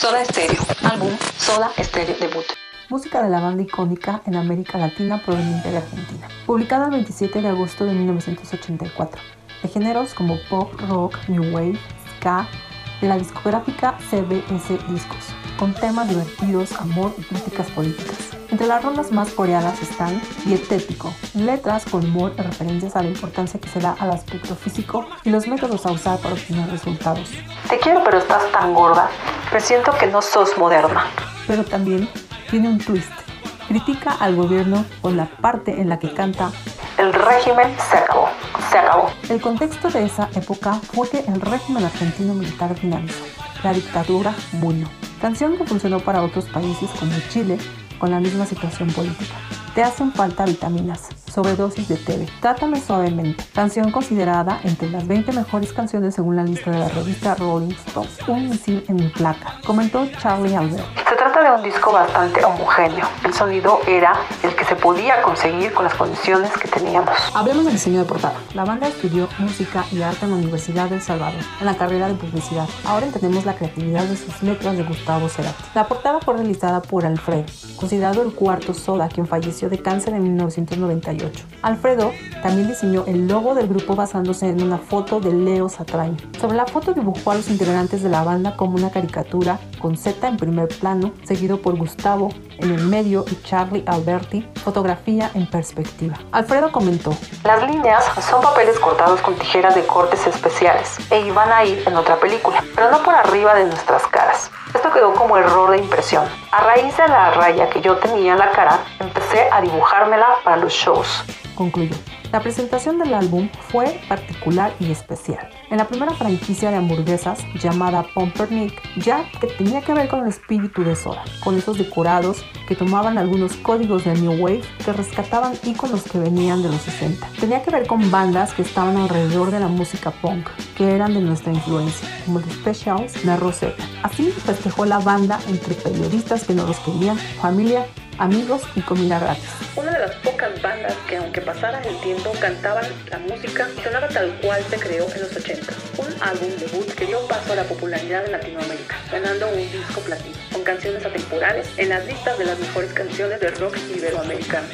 Soda Stereo, álbum Soda Stereo debut. Música de la banda icónica en América Latina proveniente de Argentina. Publicada el 27 de agosto de 1984. De géneros como pop, rock, new wave, ska, de la discográfica CBS Discos, con temas divertidos, amor y críticas políticas. Entre las rondas más coreanas están Dietético, letras con humor y referencias a la importancia que se da al aspecto físico y los métodos a usar para obtener resultados. Te quiero pero estás tan gorda, siento que no sos moderna. Pero también tiene un twist. Critica al gobierno con la parte en la que canta El régimen se acabó, se acabó. El contexto de esa época fue que el régimen argentino militar finalizó. La dictadura murió. Canción que funcionó para otros países como Chile con la misma situación política. Te hacen falta vitaminas, sobredosis de TV. Trátame suavemente. Canción considerada entre las 20 mejores canciones según la lista de la revista Rolling Stones. Un misil en mi placa, comentó Charlie Albert. Trata de un disco bastante homogéneo. El sonido era el que se podía conseguir con las condiciones que teníamos. Hablemos del diseño de portada. La banda estudió música y arte en la Universidad del Salvador, en la carrera de publicidad. Ahora entendemos la creatividad de sus letras de Gustavo Cerati. La portada fue realizada por Alfred, considerado el cuarto Soda, quien falleció de cáncer en 1998. Alfredo también diseñó el logo del grupo basándose en una foto de Leo Satrain. Sobre la foto dibujó a los integrantes de la banda como una caricatura con Z en primer plano, seguido por Gustavo en el medio y Charlie Alberti, fotografía en perspectiva. Alfredo comentó, Las líneas son papeles cortados con tijeras de cortes especiales e iban a ir en otra película, pero no por arriba de nuestras caras. Esto quedó como error de impresión. A raíz de la raya que yo tenía en la cara, empecé a dibujármela para los shows. Concluyó. La presentación del álbum fue particular y especial. En la primera franquicia de hamburguesas llamada Pumpernick, ya que tenía que ver con el espíritu de Soda, con esos decorados que tomaban algunos códigos de New Wave que rescataban íconos que venían de los 60. Tenía que ver con bandas que estaban alrededor de la música punk, que eran de nuestra influencia, como The Specials, La Rosetta. Así festejó la banda entre periodistas que no los querían, familia amigos y comida gratis. Una de las pocas bandas que aunque pasara el tiempo cantaban la música sonaba tal cual se creó en los 80. Un álbum debut que dio paso a la popularidad en Latinoamérica, ganando un disco platino, con canciones atemporales en las listas de las mejores canciones de rock iberoamericano.